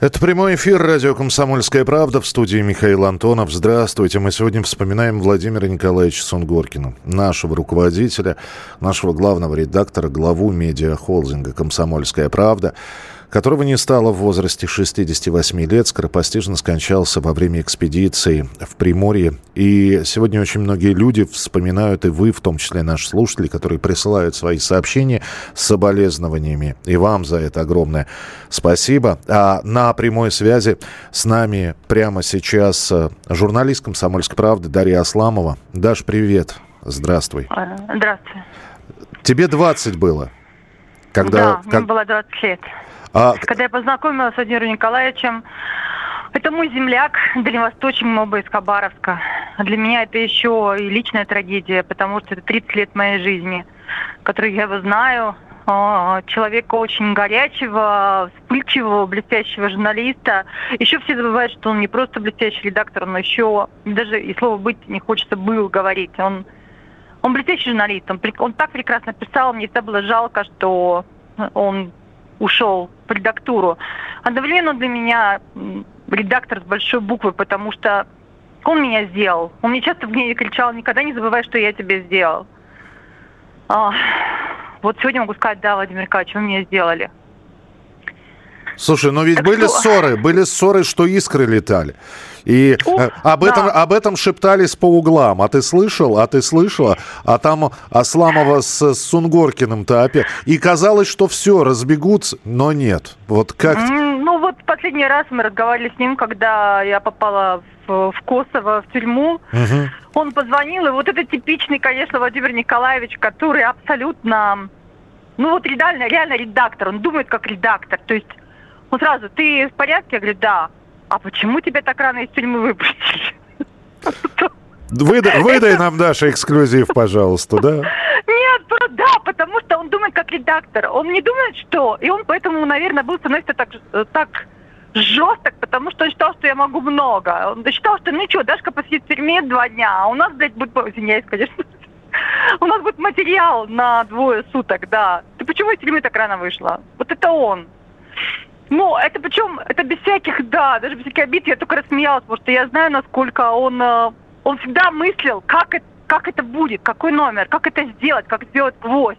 Это прямой эфир радио «Комсомольская правда» в студии Михаил Антонов. Здравствуйте. Мы сегодня вспоминаем Владимира Николаевича Сунгоркина, нашего руководителя, нашего главного редактора, главу медиахолдинга «Комсомольская правда» которого не стало в возрасте 68 лет, скоропостижно скончался во время экспедиции в Приморье. И сегодня очень многие люди вспоминают, и вы, в том числе наши слушатели, которые присылают свои сообщения с соболезнованиями. И вам за это огромное спасибо. А на прямой связи с нами прямо сейчас э, журналист «Комсомольской правды» Дарья Асламова. Даш, привет. Здравствуй. Э, здравствуй. Тебе 20 было? Когда, да, как... мне было 20 лет. А... Когда я познакомилась с Владимиром Николаевичем, это мой земляк, дальневосточник моба из Хабаровска. Для меня это еще и личная трагедия, потому что это 30 лет моей жизни, которую я его знаю. А, человека очень горячего, вспыльчивого, блестящего журналиста. Еще все забывают, что он не просто блестящий редактор, он еще, даже и слово «быть» не хочется «был» говорить. Он, он блестящий журналист, он, он так прекрасно писал, мне всегда было жалко, что он ушел в редактуру. Одновременно для меня редактор с большой буквы, потому что он меня сделал. Он мне часто в гневе кричал, никогда не забывай, что я тебе сделал. А, вот сегодня могу сказать, да, Владимир Николаевич, вы меня сделали. Слушай, но ведь так были что? ссоры, были ссоры, что искры летали. И Ух, э, об, этом, да. об этом шептались по углам. А ты слышал? А ты слышала? А там Асламова с, с Сунгоркиным-то опять. И казалось, что все, разбегутся, но нет. Вот как... Ну вот последний раз мы разговаривали с ним, когда я попала в, в Косово, в тюрьму. Угу. Он позвонил, и вот это типичный, конечно, Владимир Николаевич, который абсолютно... Ну вот реально, реально редактор, он думает как редактор. То есть он сразу, ты в порядке? Я говорю, да а почему тебя так рано из тюрьмы выпустили? Выдай, выдай нам, Даша, эксклюзив, пожалуйста, да? Нет, да, потому что он думает как редактор. Он не думает, что... И он поэтому, наверное, был становится так, так жесток, потому что он считал, что я могу много. Он считал, что ну что, Дашка посидит в тюрьме два дня, а у нас, блядь, будет... Извиняюсь, конечно. У нас будет материал на двое суток, да. Ты почему из тюрьмы так рано вышла? Вот это он. Ну, это причем, это без всяких, да, даже без всяких обид, я только рассмеялась, потому что я знаю, насколько он, э, он всегда мыслил, как это, как это будет, какой номер, как это сделать, как сделать гвоздь.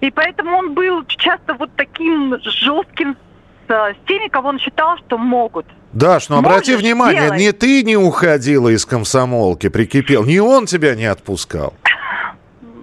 И поэтому он был часто вот таким жестким с, с теми, кого он считал, что могут. Даш, ну обрати Можешь внимание, делать. не ты не уходила из комсомолки, прикипел, не он тебя не отпускал.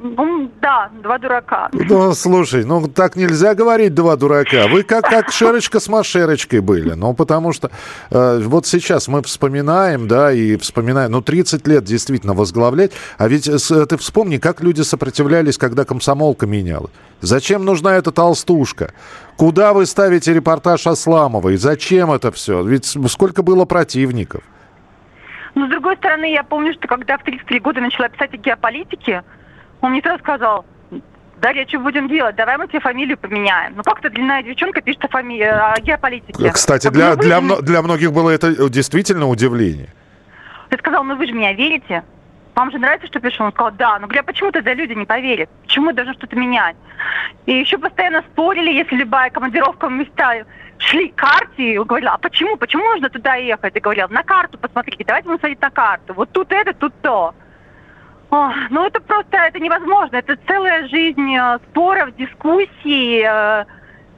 Ну, да, два дурака. Ну, слушай, ну так нельзя говорить два дурака. Вы как, как Шерочка с Машерочкой были. Ну, потому что э, вот сейчас мы вспоминаем, да, и вспоминаем, ну, 30 лет действительно возглавлять, а ведь э, ты вспомни, как люди сопротивлялись, когда комсомолка менялась. Зачем нужна эта толстушка? Куда вы ставите репортаж Асламовой? Зачем это все? Ведь сколько было противников? Ну, с другой стороны, я помню, что когда в 33 года начала писать о геополитике, он мне сразу сказал, Дарья, что будем делать? Давай мы тебе фамилию поменяем. Ну как-то длинная девчонка пишет о, фами... о геополитике. Кстати, для, для, для многих было это действительно удивление. Ты сказал, ну вы же меня верите? Вам же нравится, что пишу? Он сказал, да. Ну, говоря, почему тогда люди не поверят? Почему я должен что-то менять? И еще постоянно спорили, если любая командировка в места шли к карте, и он говорил, а почему? Почему нужно туда ехать? И говорил, на карту посмотрите, давайте мы садить на карту. Вот тут это, тут то. Ну это просто, это невозможно. Это целая жизнь э, споров, дискуссий. Э,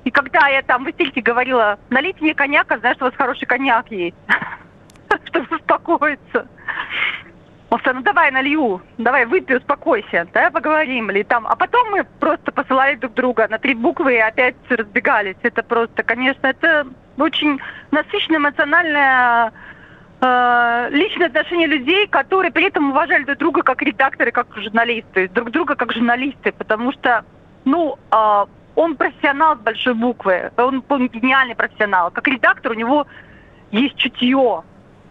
и когда я там в эстильке говорила, налейте мне коньяка, знаешь, что у вас хороший коньяк есть. Чтобы успокоиться. Он сказал, ну давай налью, давай выпей, успокойся, давай поговорим. Или там. А потом мы просто посылали друг друга на три буквы и опять разбегались. Это просто, конечно, это очень насыщенная эмоциональная э, личные отношения людей, которые при этом уважали друг друга как редакторы, как журналисты, друг друга как журналисты, потому что, ну, э, он профессионал с большой буквы, он, он гениальный профессионал. Как редактор у него есть чутье.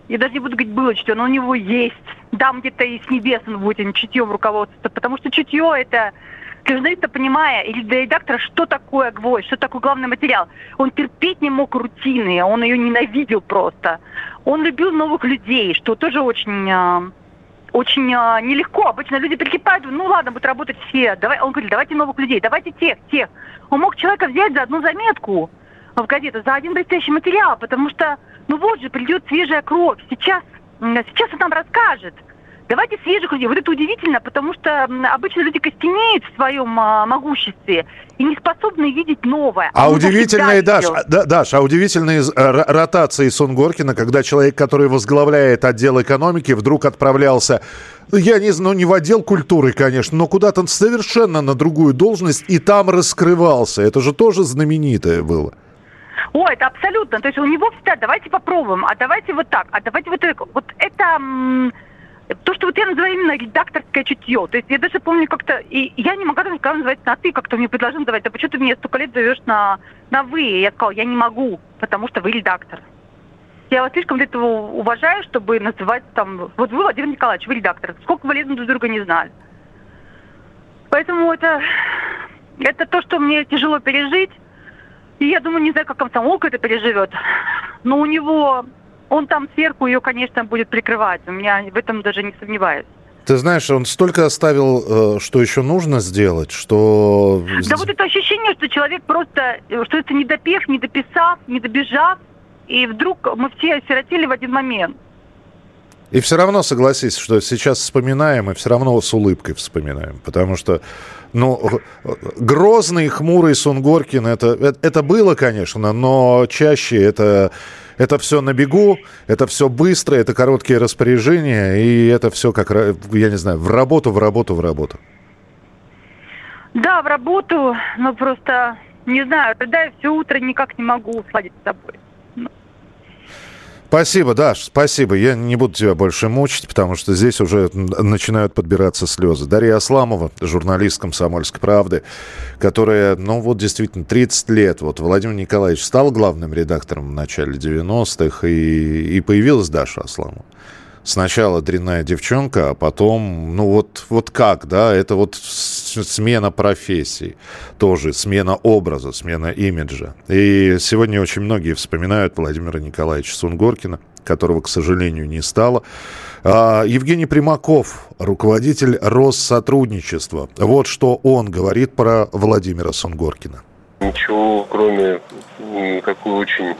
Я даже не буду говорить, было чутье, но у него есть. Там где-то и с небес он будет этим чутьем руководствоваться, потому что чутье это журналиста, понимая, или для редактора, что такое гвоздь, что такое главный материал. Он терпеть не мог рутины, он ее ненавидел просто. Он любил новых людей, что тоже очень а, очень а, нелегко. Обычно люди прикипают, ну ладно, будут работать все. Давай, он говорит, давайте новых людей, давайте тех, тех. Он мог человека взять за одну заметку, в газету за один блестящий материал, потому что, ну вот же, придет свежая кровь. Сейчас, сейчас он нам расскажет. Давайте свежих людей. Вот это удивительно, потому что обычно люди костенеют в своем а, могуществе и не способны видеть новое. А, а удивительные, Даш, да, Даш, а удивительные э, ротации Сунгоркина, когда человек, который возглавляет отдел экономики, вдруг отправлялся я не знаю, ну, не в отдел культуры, конечно, но куда-то совершенно на другую должность и там раскрывался. Это же тоже знаменитое было. О, это абсолютно. То есть у него всегда, давайте попробуем, а давайте вот так, а давайте вот это. Вот это то, что вот я называю именно редакторское чутье. То есть я даже помню как-то, и я не могла даже когда называть на «ты», как-то мне предложили называть, да почему ты мне столько лет зовешь на, на «вы»? И я сказала, я не могу, потому что вы редактор. Я вас слишком для этого уважаю, чтобы называть там... Вот вы, Владимир Николаевич, вы редактор. Сколько вы лет друг друга не знали. Поэтому это, это то, что мне тяжело пережить. И я думаю, не знаю, как комсомолка это переживет. Но у него он там сверху ее, конечно, будет прикрывать. У меня в этом даже не сомневаюсь. Ты знаешь, он столько оставил, э, что еще нужно сделать, что... Да вот это ощущение, что человек просто, э, что это не допев, не дописав, не добежав, и вдруг мы все осиротели в один момент. И все равно согласись, что сейчас вспоминаем, и все равно с улыбкой вспоминаем. Потому что, ну, грозный, хмурый Сунгоркин, это, это, это было, конечно, но чаще это это все на бегу, это все быстро, это короткие распоряжения, и это все как, я не знаю, в работу, в работу, в работу. Да, в работу, но просто, не знаю, я все утро никак не могу сладить с собой. Спасибо, Даш, спасибо. Я не буду тебя больше мучить, потому что здесь уже начинают подбираться слезы. Дарья Асламова, журналист «Комсомольской правды», которая, ну вот действительно, 30 лет. Вот Владимир Николаевич стал главным редактором в начале 90-х, и, и появилась Даша Асламова сначала дрянная девчонка, а потом, ну вот, вот как, да, это вот смена профессии, тоже смена образа, смена имиджа. И сегодня очень многие вспоминают Владимира Николаевича Сунгоркина, которого, к сожалению, не стало. А, Евгений Примаков, руководитель Россотрудничества. Вот что он говорит про Владимира Сунгоркина. Ничего, кроме такой очень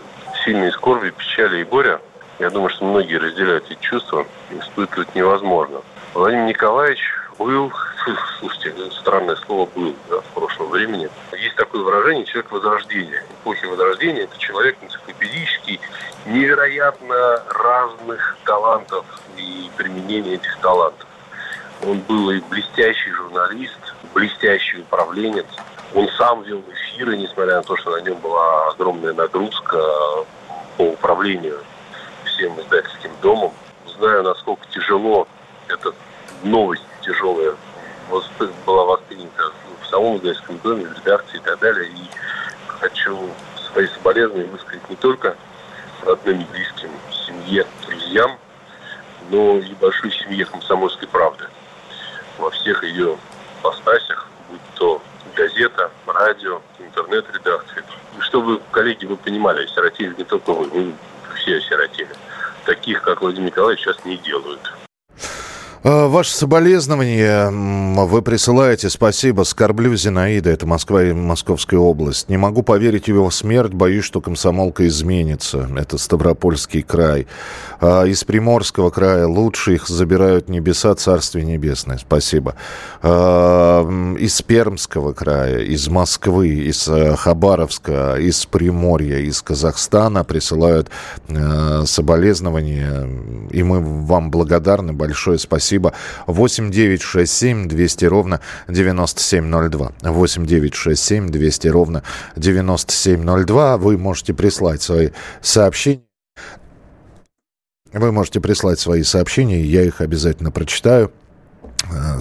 сильной скорби, печали и горя, я думаю, что многие разделяют эти чувства, испытывать невозможно. Владимир Николаевич был, слушайте, странное слово «был» да, в прошлом времени. Есть такое выражение «человек возрождения». Эпохи возрождения – это человек энциклопедический, невероятно разных талантов и применения этих талантов. Он был и блестящий журналист, блестящий управленец. Он сам вел эфиры, несмотря на то, что на нем была огромная нагрузка по управлению всем издательским домом. Знаю, насколько тяжело эта новость тяжелая была воспринята в самом издательском доме, в редакции и так далее. И хочу свои соболезнования высказать не только родным и близким, семье, друзьям, но и большой семье комсомольской правды во всех ее постасях, будь то газета, радио, интернет-редакция. Чтобы, коллеги, вы понимали, осиротели не только вы, вы все осиротели. Таких, как Владимир Николаевич, сейчас не делают. А, ваше соболезнование вы присылаете. Спасибо. Скорблю Зинаида. Это Москва и Московская область. Не могу поверить в его смерть. Боюсь, что комсомолка изменится. Это Ставропольский край. А, из Приморского края лучше их забирают небеса, Царствие Небесное. Спасибо. А, из Пермского края, из Москвы, из э, Хабаровска, из Приморья, из Казахстана присылают э, соболезнования. И мы вам благодарны. Большое спасибо спасибо. 8 9 6 7 200 ровно 9702. 8 9 6 7 200 ровно 9702. Вы можете прислать свои сообщения. Вы можете прислать свои сообщения, я их обязательно прочитаю. Э,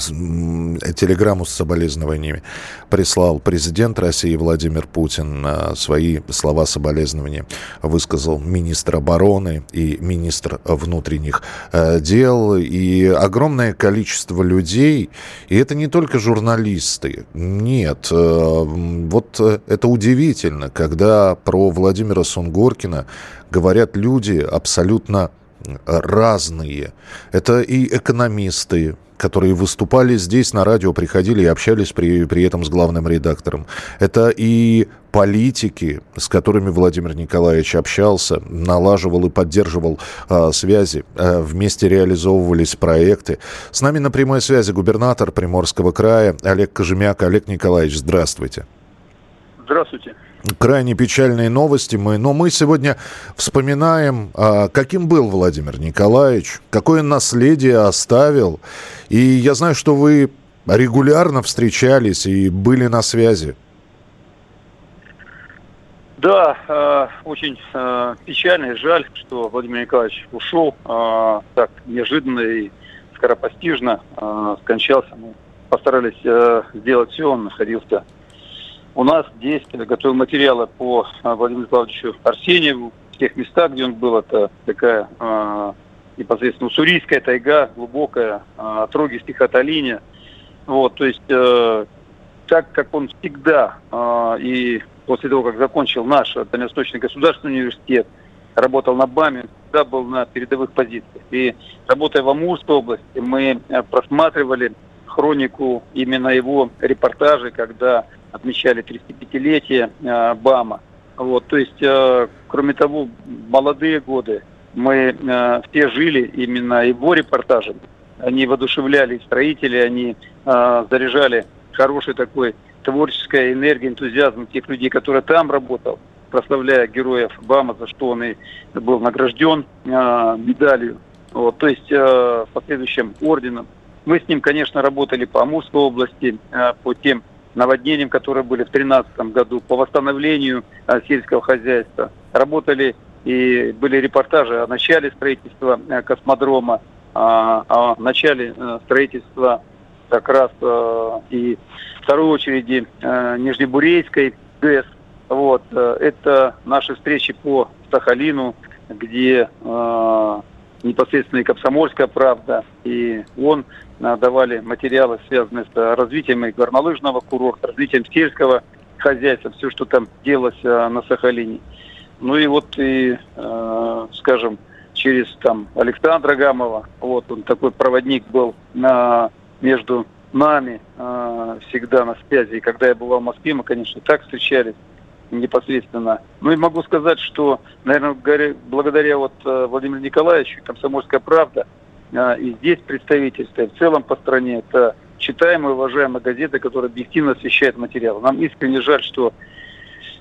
телеграмму с соболезнованиями прислал президент России Владимир Путин. Э, свои слова соболезнования высказал министр обороны и министр внутренних э, дел. И огромное количество людей, и это не только журналисты, нет. Вот это удивительно, когда про Владимира Сунгоркина говорят люди абсолютно разные. Это и экономисты, которые выступали здесь на радио, приходили и общались при, при этом с главным редактором. Это и политики, с которыми Владимир Николаевич общался, налаживал и поддерживал э, связи, э, вместе реализовывались проекты. С нами на прямой связи губернатор Приморского края Олег Кожемяк. Олег Николаевич, здравствуйте. Здравствуйте крайне печальные новости. Мы, но мы сегодня вспоминаем, а, каким был Владимир Николаевич, какое наследие оставил. И я знаю, что вы регулярно встречались и были на связи. Да, э, очень э, печально и жаль, что Владимир Николаевич ушел так неожиданно и скоропостижно скончался. Мы постарались сделать все, он находился у нас здесь готовил материалы по а, Владимиру Николаевичу Арсеньеву. В тех местах, где он был, это такая э, непосредственно уссурийская тайга, глубокая, э, отроги стихотолиния. Вот, то есть э, так как он всегда э, и после того, как закончил наш Дальневосточный государственный университет, работал на БАМе, всегда был на передовых позициях. И работая в Амурской области, мы просматривали хронику именно его репортажей, когда отмечали 35-летие э, БАМа. Вот, то есть, э, кроме того, молодые годы мы э, все жили именно его репортажем. Они воодушевляли строителей, они заряжали хорошей такой творческой энергией, энтузиазм тех людей, которые там работал, прославляя героев БАМа, за что он и был награжден медалью. Вот, то есть э, последующим орденом. Мы с ним, конечно, работали по Амурской области, э, по тем наводнениям, которые были в 2013 году, по восстановлению э, сельского хозяйства. Работали и были репортажи о начале строительства э, космодрома, о начале э, строительства как раз и второй очереди Нижнебурейской ГЭС. Вот, это наши встречи по Сахалину, где непосредственно и «Комсомольская правда», и он а, давали материалы, связанные с развитием и горнолыжного курорта, развитием сельского хозяйства, все, что там делалось а, на Сахалине. Ну и вот и, скажем, через там Александра Гамова, вот он такой проводник был на, между нами всегда на связи. И когда я бывал в Москве, мы, конечно, так встречались непосредственно. Ну и могу сказать, что, наверное, благодаря вот э, Владимиру Николаевичу, «Комсомольская правда», э, и здесь представительство, и в целом по стране, это читаемая, уважаемая газета, которая объективно освещает материал. Нам искренне жаль, что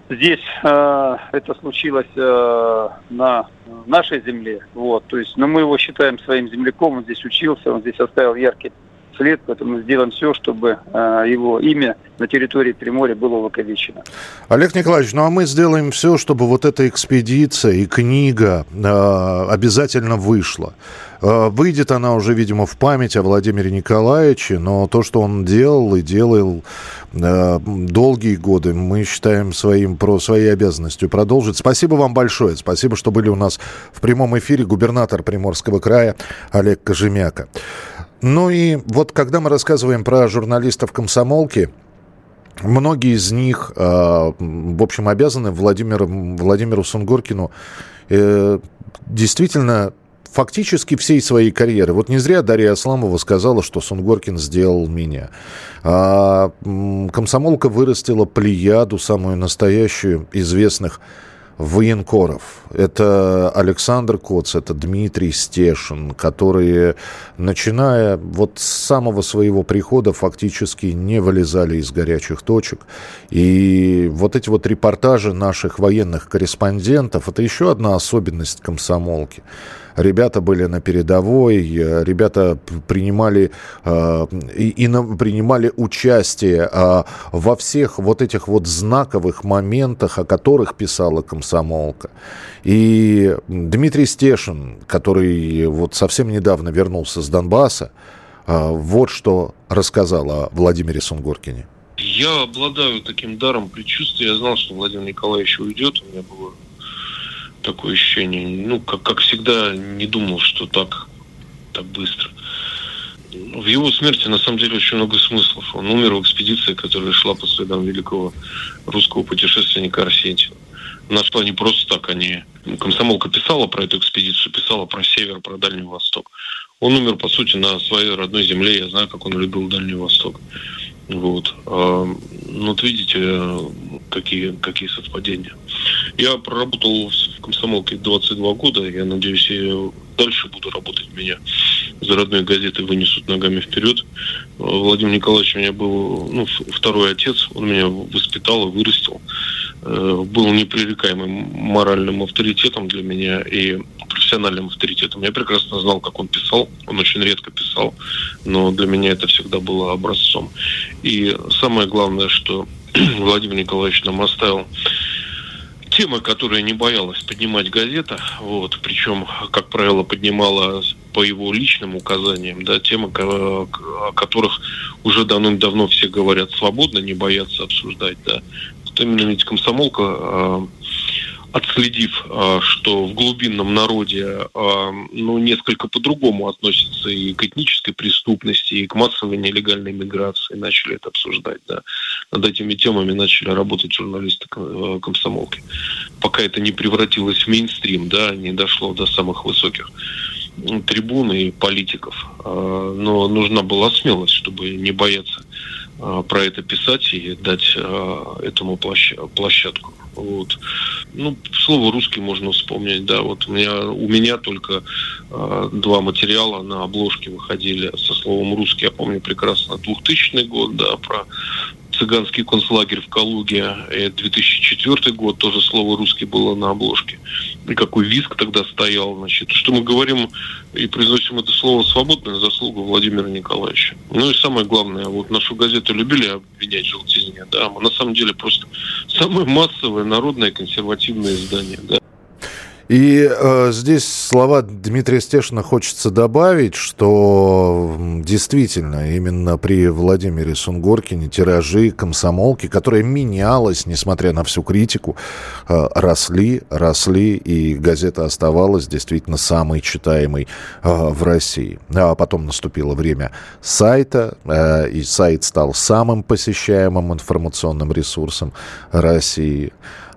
здесь э, это случилось э, на нашей земле. Вот, то есть, но мы его считаем своим земляком, он здесь учился, он здесь оставил яркий след, поэтому сделаем все, чтобы э, его имя на территории Приморья было увековечено. Олег Николаевич, ну а мы сделаем все, чтобы вот эта экспедиция и книга э, обязательно вышла. Э, выйдет она уже, видимо, в память о Владимире Николаевиче, но то, что он делал и делал долгие годы, мы считаем своим, про, своей обязанностью продолжить. Спасибо вам большое. Спасибо, что были у нас в прямом эфире губернатор Приморского края Олег Кожемяка. Ну и вот когда мы рассказываем про журналистов комсомолки, многие из них, э, в общем, обязаны Владимиру, Владимиру Сунгоркину э, действительно фактически всей своей карьеры. Вот не зря Дарья Асламова сказала, что Сунгоркин сделал меня. А комсомолка вырастила плеяду, самую настоящую, известных военкоров. Это Александр Коц, это Дмитрий Стешин, которые, начиная вот с самого своего прихода, фактически не вылезали из горячих точек. И вот эти вот репортажи наших военных корреспондентов, это еще одна особенность комсомолки ребята были на передовой, э, ребята принимали, э, и, и принимали участие э, во всех вот этих вот знаковых моментах, о которых писала комсомолка. И Дмитрий Стешин, который вот совсем недавно вернулся с Донбасса, вот что рассказал о Владимире Сунгоркине. Я обладаю таким даром предчувствия. Я знал, что Владимир Николаевич уйдет. У меня было такое ощущение. Ну, как, как всегда, не думал, что так, так быстро. В его смерти, на самом деле, очень много смыслов. Он умер в экспедиции, которая шла по следам великого русского путешественника Арсентьева. нашла не просто так, они... Комсомолка писала про эту экспедицию, писала про север, про Дальний Восток. Он умер, по сути, на своей родной земле. Я знаю, как он любил Дальний Восток. Вот. А, ну, вот видите, какие, какие совпадения. Я проработал в комсомолке 22 года. Я надеюсь, я дальше буду работать. Меня за родной газеты вынесут ногами вперед. Владимир Николаевич у меня был ну, второй отец. Он меня воспитал и вырастил. Э, был непререкаемым моральным авторитетом для меня и профессиональным авторитетом. Я прекрасно знал, как он писал. Он очень редко писал, но для меня это всегда было образцом. И самое главное, что Владимир Николаевич нам оставил темы, которые не боялась поднимать газета, вот, причем, как правило, поднимала по его личным указаниям, да, темы, о которых уже давным-давно все говорят свободно, не боятся обсуждать, да. Вот именно ведь комсомолка а, отследив, а, что в глубинном народе а, ну, несколько по-другому относятся и к этнической преступности, и к массовой нелегальной миграции, начали это обсуждать. Да. Над этими темами начали работать журналисты а, комсомолки. Пока это не превратилось в мейнстрим, да, не дошло до самых высоких трибун и политиков. Но нужна была смелость, чтобы не бояться про это писать и дать этому площадку. Вот. Ну, слово русский можно вспомнить, да. Вот у меня, у меня только э, два материала на обложке выходили со словом русский. Я помню прекрасно 2000 год, да, про цыганский концлагерь в Калуге, 2004 год, тоже слово «русский» было на обложке. И какой виск тогда стоял, значит. Что мы говорим и произносим это слово свободная заслуга Владимира Николаевича. Ну и самое главное, вот нашу газету любили обвинять в желтизне, да, мы на самом деле просто самое массовое народное консервативное издание, да. И э, здесь слова Дмитрия Стешина хочется добавить, что действительно именно при Владимире Сунгоркине тиражи комсомолки, которая менялась, несмотря на всю критику, э, росли, росли, и газета оставалась действительно самой читаемой э, в России. А потом наступило время сайта, э, и сайт стал самым посещаемым информационным ресурсом России.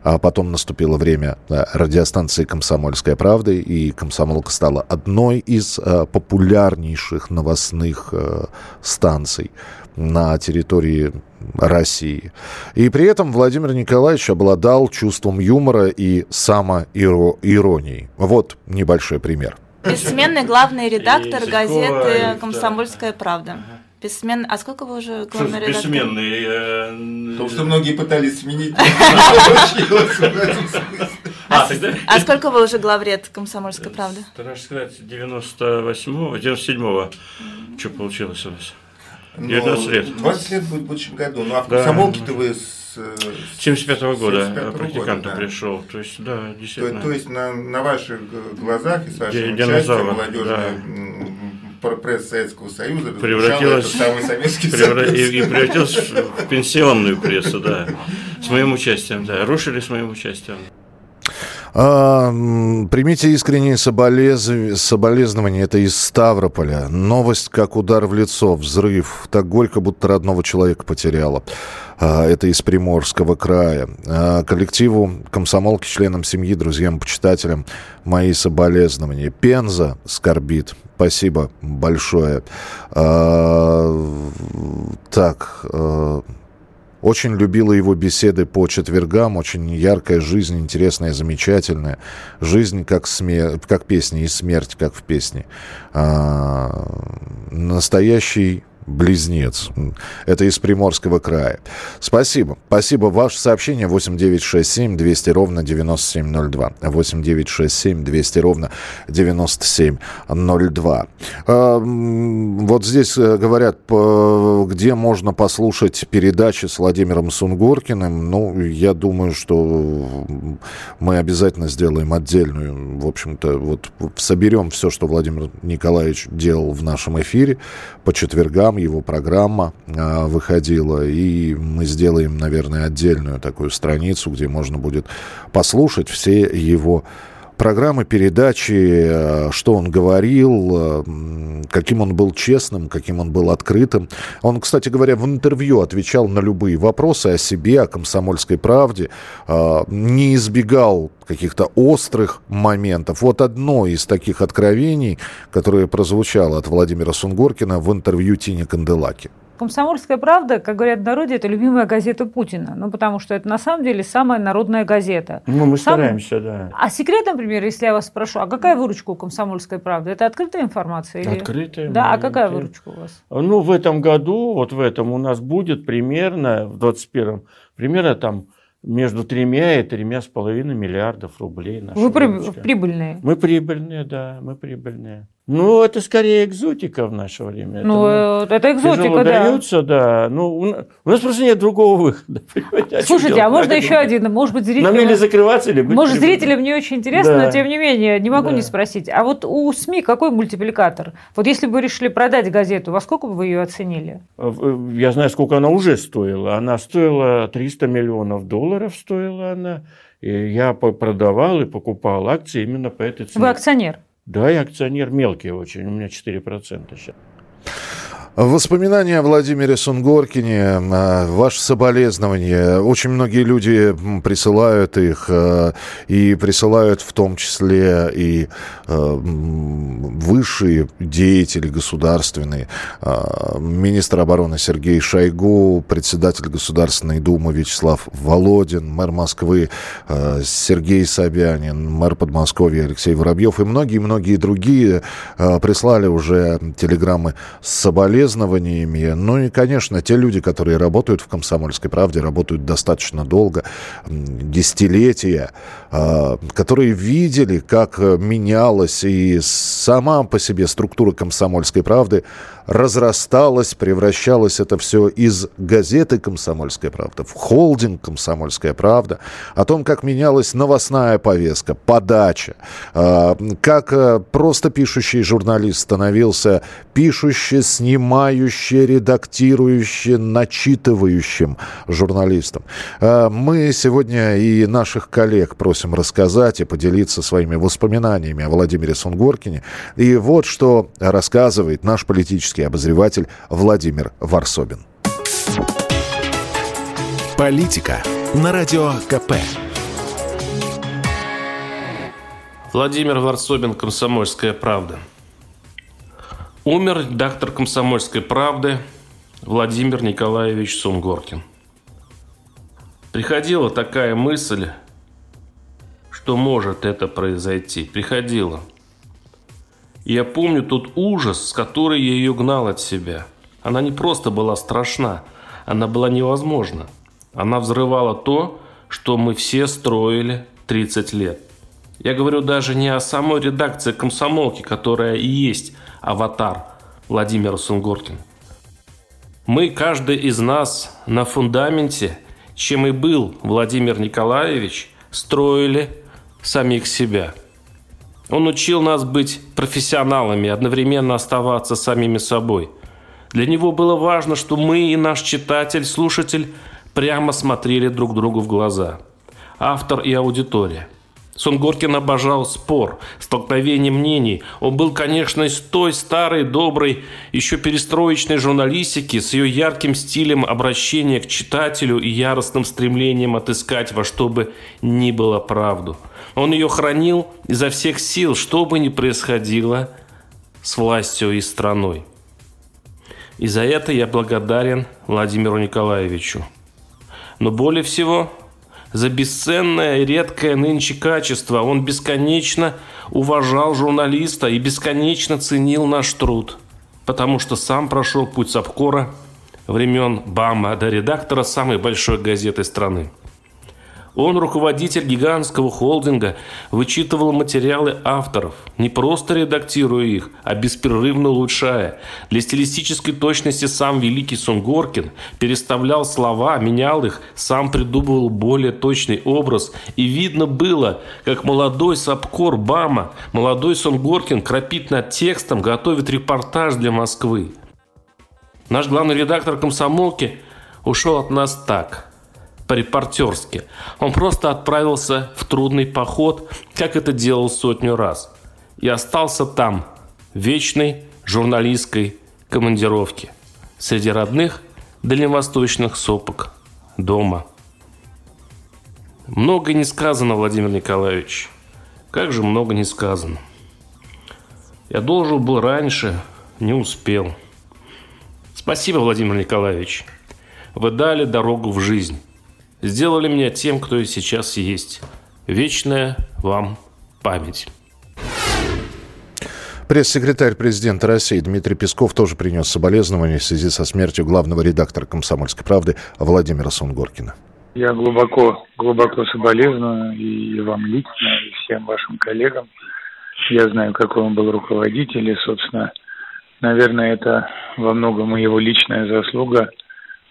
А потом наступило время э, радиостанции «Комсомольская правда», и «Комсомолка» стала одной из э, популярнейших новостных э, станций на территории России. И при этом Владимир Николаевич обладал чувством юмора и самоиронией. Вот небольшой пример. Бессменный главный редактор газеты «Комсомольская правда». Бессмен... А сколько вы уже главный редактор? Бессменный. Э... Потому что многие пытались сменить. А, а сколько вы уже главред «Комсомольской правды»? Стараюсь сказать, 98-го, 97-го. Что получилось у нас? 19 лет. 20 лет будет в будущем году. Ну а в комсомолке-то вы с 75-го года практикантом да. пришел. То есть, да, действительно. То, то есть на, на ваших глазах и с вашим участием молодежной да пресс Советского Союза превратилась, самый советский превра... и, и превратилась в пенсионную прессу, да, с моим участием, да, рушили с моим участием. А, примите искренние соболез... соболезнования. Это из Ставрополя. Новость как удар в лицо. Взрыв. Так горько, будто родного человека потеряла. А, это из Приморского края. А, коллективу, комсомолки, членам семьи, друзьям, почитателям мои соболезнования. Пенза скорбит. Спасибо большое. Так, очень любила его беседы по четвергам. Очень яркая жизнь, интересная, замечательная. Жизнь как, смер... как песня и смерть как в песне. А, настоящий близнец. Это из Приморского края. Спасибо. Спасибо. Ваше сообщение 8967 200 ровно 9702. 8967 200 ровно 9702. А, вот здесь э, говорят, где можно послушать передачи с Владимиром Сунгоркиным. Ну, я думаю, что мы обязательно сделаем отдельную. В общем-то, вот соберем все, что Владимир Николаевич делал в нашем эфире по четвергам там его программа э, выходила, и мы сделаем, наверное, отдельную такую страницу, где можно будет послушать все его программы, передачи, э, что он говорил, э, каким он был честным, каким он был открытым. Он, кстати говоря, в интервью отвечал на любые вопросы о себе, о комсомольской правде, э, не избегал каких-то острых моментов. Вот одно из таких откровений, которое прозвучало от Владимира Сунгоркина в интервью Тине Канделаки. «Комсомольская правда», как говорят в народе, это любимая газета Путина. Ну, потому что это на самом деле самая народная газета. Ну, мы Сам... стараемся, да. А секрет, например, если я вас спрошу, а какая выручка у «Комсомольской правды»? Это открытая информация? Или... Открытая. Да, а какая выручка у вас? Ну, в этом году, вот в этом у нас будет примерно, в 21-м, примерно там между тремя и тремя с половиной миллиардов рублей. Вы при... прибыльные? Мы прибыльные, да, мы прибыльные. Ну, это скорее экзотика в наше время. Ну, это, ну, это экзотика, да. Дается, да. Ну, у нас просто нет другого выхода. Слушайте, а можно еще один? Может быть, зрителям... Нам или закрываться, или быть Может, зрителям не очень интересно, да. но тем не менее, не могу да. не спросить. А вот у СМИ какой мультипликатор? Вот если бы вы решили продать газету, во сколько бы вы ее оценили? Э, я знаю, сколько она уже стоила. Она стоила 300 миллионов долларов, стоила она. И я продавал и покупал акции именно по этой цене. Вы акционер? Да, я акционер мелкий очень, у меня 4% сейчас. Воспоминания о Владимире Сунгоркине, а, ваши соболезнования. Очень многие люди присылают их, а, и присылают в том числе и а, высшие деятели государственные. Министр обороны Сергей Шойгу, председатель Государственной Думы Вячеслав Володин, мэр Москвы Сергей Собянин, мэр Подмосковья Алексей Воробьев и многие-многие другие прислали уже телеграммы с соболезнованиями соболезнованиями. Ну и, конечно, те люди, которые работают в «Комсомольской правде», работают достаточно долго, десятилетия, а, которые видели, как менялась и сама по себе структура «Комсомольской правды», разрасталось, превращалось это все из газеты «Комсомольская правда» в холдинг «Комсомольская правда», о том, как менялась новостная повестка, подача, а, как э, просто пишущий журналист становился пишущий, снимающий, редактирующий, начитывающим журналистом. А, мы сегодня и наших коллег просим рассказать и поделиться своими воспоминаниями о Владимире Сунгоркине. И вот что рассказывает наш политический политический обозреватель Владимир Варсобин. Политика на радио КП. Владимир Варсобин, «Комсомольская правда». Умер редактор «Комсомольской правды» Владимир Николаевич Сунгоркин. Приходила такая мысль, что может это произойти. Приходила – я помню тот ужас, с которой я ее гнал от себя. Она не просто была страшна, она была невозможна. Она взрывала то, что мы все строили 30 лет. Я говорю даже не о самой редакции комсомолки, которая и есть аватар Владимира Сунгоркина. Мы, каждый из нас на фундаменте, чем и был Владимир Николаевич, строили самих себя – он учил нас быть профессионалами, одновременно оставаться самими собой. Для него было важно, что мы и наш читатель, слушатель прямо смотрели друг другу в глаза. Автор и аудитория. Сунгоркин обожал спор, столкновение мнений. Он был, конечно, из той старой, доброй, еще перестроечной журналистики с ее ярким стилем обращения к читателю и яростным стремлением отыскать во что бы ни было правду – он ее хранил изо всех сил, что бы ни происходило с властью и страной. И за это я благодарен Владимиру Николаевичу. Но более всего за бесценное редкое нынче качество он бесконечно уважал журналиста и бесконечно ценил наш труд, потому что сам прошел путь Сапкора времен БАМа до редактора самой большой газеты страны. Он, руководитель гигантского холдинга, вычитывал материалы авторов, не просто редактируя их, а беспрерывно улучшая. Для стилистической точности сам великий Сунгоркин переставлял слова, менял их, сам придумывал более точный образ. И видно было, как молодой Сапкор Бама, молодой Сунгоркин крапит над текстом, готовит репортаж для Москвы. Наш главный редактор комсомолки ушел от нас так – по-репортерски. Он просто отправился в трудный поход, как это делал сотню раз. И остался там, в вечной журналистской командировке, среди родных дальневосточных сопок, дома. Много не сказано, Владимир Николаевич. Как же много не сказано. Я должен был раньше, не успел. Спасибо, Владимир Николаевич. Вы дали дорогу в жизнь. Сделали меня тем, кто и сейчас есть. Вечная вам память. Пресс-секретарь президента России Дмитрий Песков тоже принес соболезнования в связи со смертью главного редактора «Комсомольской правды» Владимира Сунгоркина. Я глубоко, глубоко соболезную и вам лично, и всем вашим коллегам. Я знаю, какой он был руководитель, и, собственно, наверное, это во многом его личная заслуга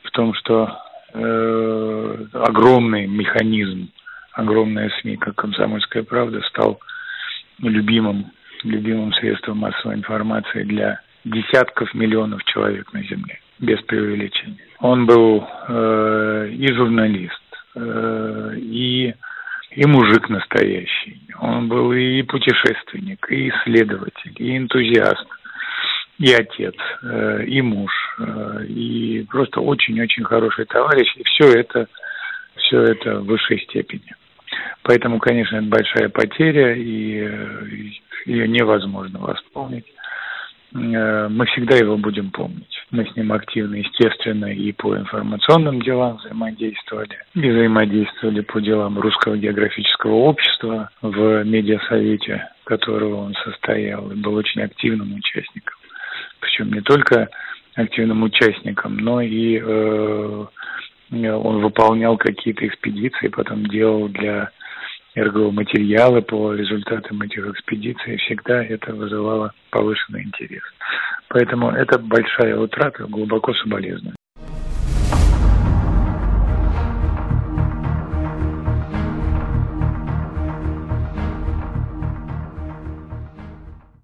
в том, что э, огромный механизм, огромная СМИ, как «Комсомольская правда», стал любимым любимым средством массовой информации для десятков миллионов человек на Земле, без преувеличения. Он был э, и журналист, э, и, и мужик настоящий. Он был и путешественник, и исследователь, и энтузиаст, и отец, э, и муж, э, и просто очень-очень хороший товарищ. И все это, все это в высшей степени. Поэтому, конечно, это большая потеря, и, э, ее невозможно восполнить. Мы всегда его будем помнить. Мы с ним активно, естественно, и по информационным делам взаимодействовали, и взаимодействовали по делам Русского географического общества в медиасовете, которого он состоял, и был очень активным участником. Причем не только активным участником, но и э, он выполнял какие-то экспедиции, потом делал для РГО материалы по результатам этих экспедиций, всегда это вызывало повышенный интерес. Поэтому это большая утрата, глубоко соболезную.